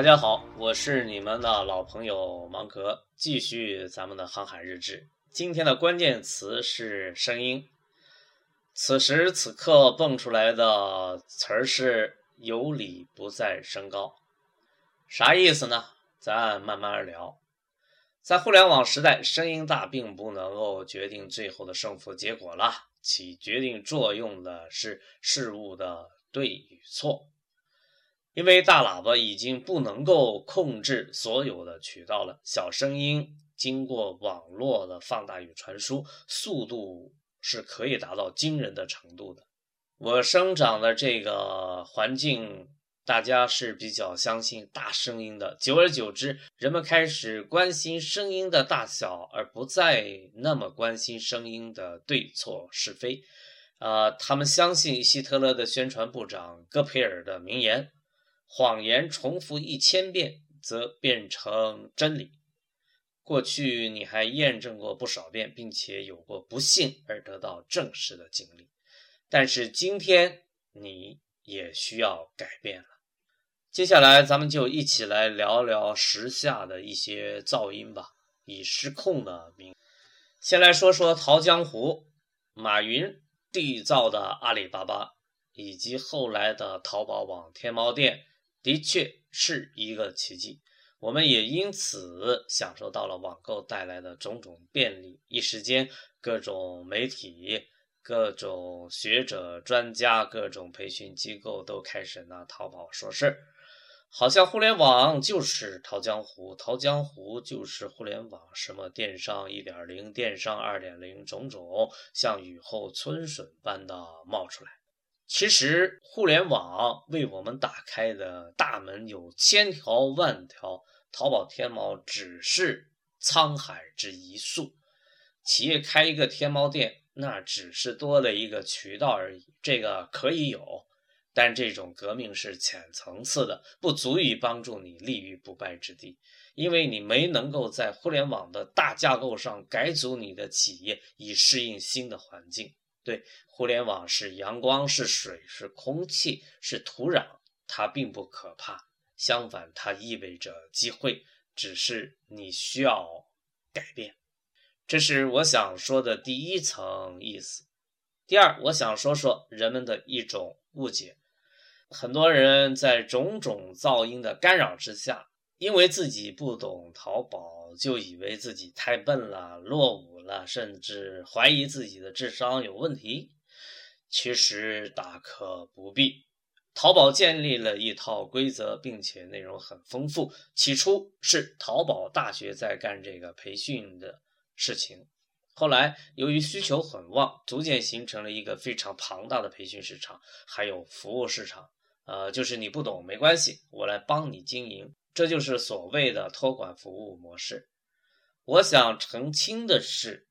大家好，我是你们的老朋友芒格，继续咱们的航海日志。今天的关键词是声音。此时此刻蹦出来的词儿是“有理不在声高”，啥意思呢？咱慢慢聊。在互联网时代，声音大并不能够决定最后的胜负结果了，起决定作用的是事物的对与错。因为大喇叭已经不能够控制所有的渠道了，小声音经过网络的放大与传输，速度是可以达到惊人的程度的。我生长的这个环境，大家是比较相信大声音的，久而久之，人们开始关心声音的大小，而不再那么关心声音的对错是非。啊，他们相信希特勒的宣传部长戈培尔的名言。谎言重复一千遍，则变成真理。过去你还验证过不少遍，并且有过不幸而得到证实的经历，但是今天你也需要改变了。接下来，咱们就一起来聊聊时下的一些噪音吧，以失控的名。先来说说淘江湖，马云缔造的阿里巴巴，以及后来的淘宝网、天猫店。的确是一个奇迹，我们也因此享受到了网购带来的种种便利。一时间，各种媒体、各种学者、专家、各种培训机构都开始拿淘宝说事儿，好像互联网就是淘江湖，淘江湖就是互联网。什么电商一点零、电商二点零，种种像雨后春笋般的冒出来。其实，互联网为我们打开的大门有千条万条，淘宝、天猫只是沧海之一粟。企业开一个天猫店，那只是多了一个渠道而已。这个可以有，但这种革命是浅层次的，不足以帮助你立于不败之地，因为你没能够在互联网的大架构上改组你的企业，以适应新的环境。对，互联网是阳光，是水，是空气，是土壤，它并不可怕。相反，它意味着机会，只是你需要改变。这是我想说的第一层意思。第二，我想说说人们的一种误解。很多人在种种噪音的干扰之下，因为自己不懂淘宝，就以为自己太笨了，落伍。了，甚至怀疑自己的智商有问题。其实大可不必。淘宝建立了一套规则，并且内容很丰富。起初是淘宝大学在干这个培训的事情，后来由于需求很旺，逐渐形成了一个非常庞大的培训市场，还有服务市场。呃，就是你不懂没关系，我来帮你经营。这就是所谓的托管服务模式。我想澄清的是，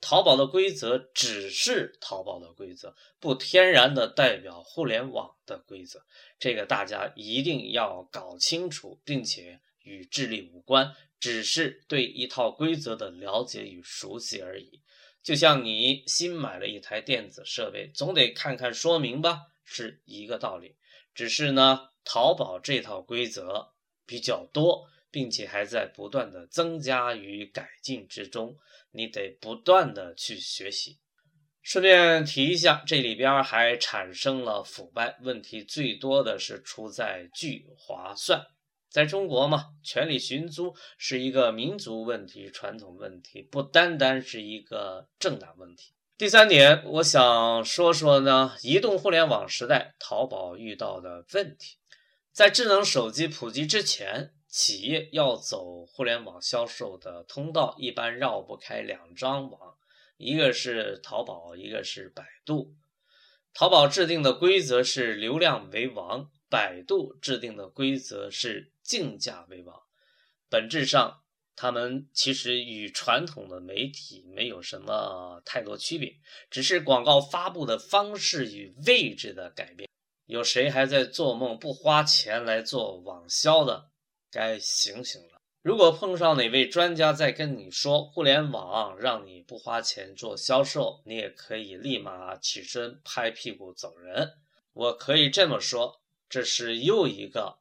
淘宝的规则只是淘宝的规则，不天然的代表互联网的规则。这个大家一定要搞清楚，并且与智力无关，只是对一套规则的了解与熟悉而已。就像你新买了一台电子设备，总得看看说明吧，是一个道理。只是呢，淘宝这套规则比较多。并且还在不断的增加与改进之中，你得不断的去学习。顺便提一下，这里边还产生了腐败问题，最多的是出在聚划算。在中国嘛，权力寻租是一个民族问题、传统问题，不单单是一个政党问题。第三点，我想说说呢，移动互联网时代，淘宝遇到的问题，在智能手机普及之前。企业要走互联网销售的通道，一般绕不开两张网，一个是淘宝，一个是百度。淘宝制定的规则是流量为王，百度制定的规则是竞价为王。本质上，他们其实与传统的媒体没有什么太多区别，只是广告发布的方式与位置的改变。有谁还在做梦不花钱来做网销的？该醒醒了！如果碰上哪位专家在跟你说互联网让你不花钱做销售，你也可以立马起身拍屁股走人。我可以这么说，这是又一个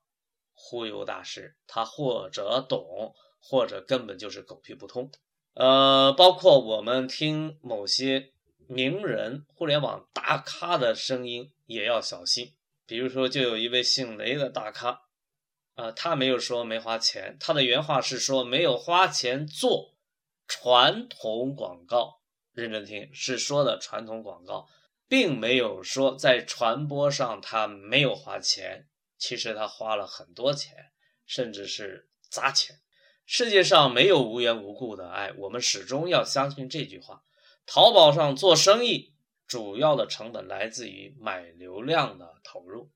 忽悠大师，他或者懂，或者根本就是狗屁不通。呃，包括我们听某些名人、互联网大咖的声音也要小心。比如说，就有一位姓雷的大咖，啊，他没有说没花钱，他的原话是说没有花钱做传统广告。认真听，是说的传统广告，并没有说在传播上他没有花钱。其实他花了很多钱，甚至是砸钱。世界上没有无缘无故的爱，我们始终要相信这句话。淘宝上做生意，主要的成本来自于买流量的投入；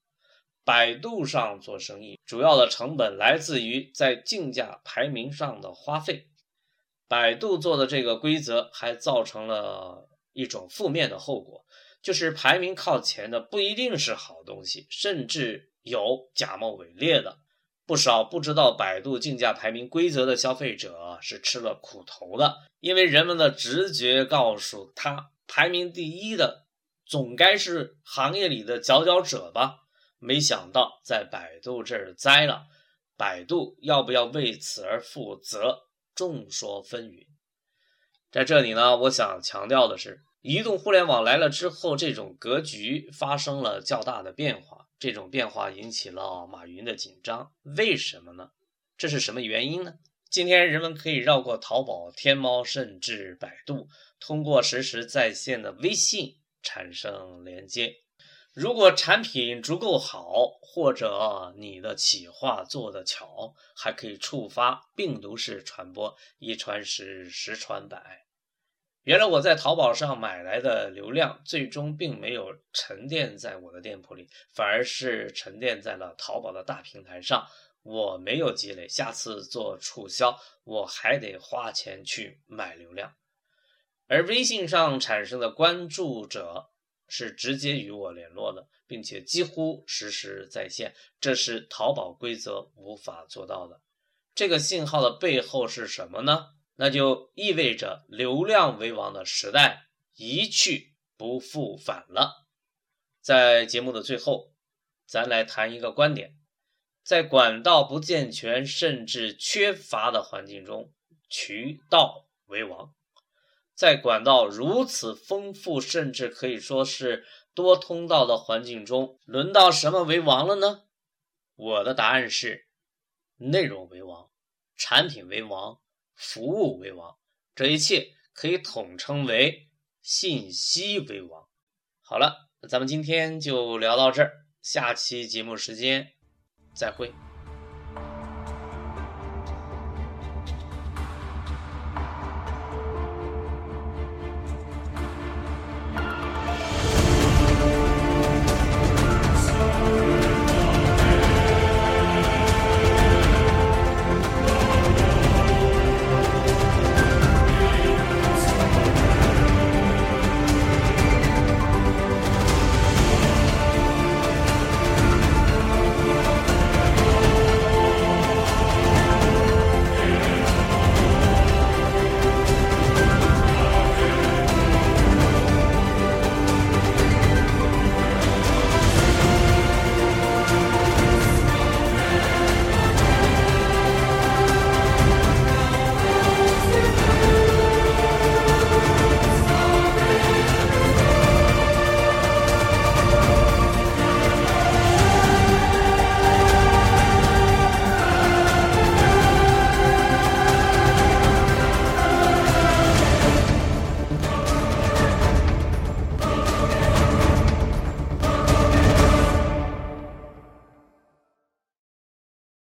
百度上做生意，主要的成本来自于在竞价排名上的花费。百度做的这个规则还造成了一种负面的后果，就是排名靠前的不一定是好东西，甚至有假冒伪劣的。不少不知道百度竞价排名规则的消费者是吃了苦头的，因为人们的直觉告诉他，排名第一的总该是行业里的佼佼者吧。没想到在百度这儿栽了，百度要不要为此而负责？众说纷纭，在这里呢，我想强调的是，移动互联网来了之后，这种格局发生了较大的变化。这种变化引起了马云的紧张，为什么呢？这是什么原因呢？今天人们可以绕过淘宝、天猫，甚至百度，通过实时在线的微信产生连接。如果产品足够好，或者你的企划做得巧，还可以触发病毒式传播，一传十，十传百。原来我在淘宝上买来的流量，最终并没有沉淀在我的店铺里，反而是沉淀在了淘宝的大平台上。我没有积累，下次做促销，我还得花钱去买流量。而微信上产生的关注者。是直接与我联络的，并且几乎实时在线，这是淘宝规则无法做到的。这个信号的背后是什么呢？那就意味着流量为王的时代一去不复返了。在节目的最后，咱来谈一个观点：在管道不健全甚至缺乏的环境中，渠道为王。在管道如此丰富，甚至可以说是多通道的环境中，轮到什么为王了呢？我的答案是：内容为王，产品为王，服务为王，这一切可以统称为信息为王。好了，咱们今天就聊到这儿，下期节目时间再会。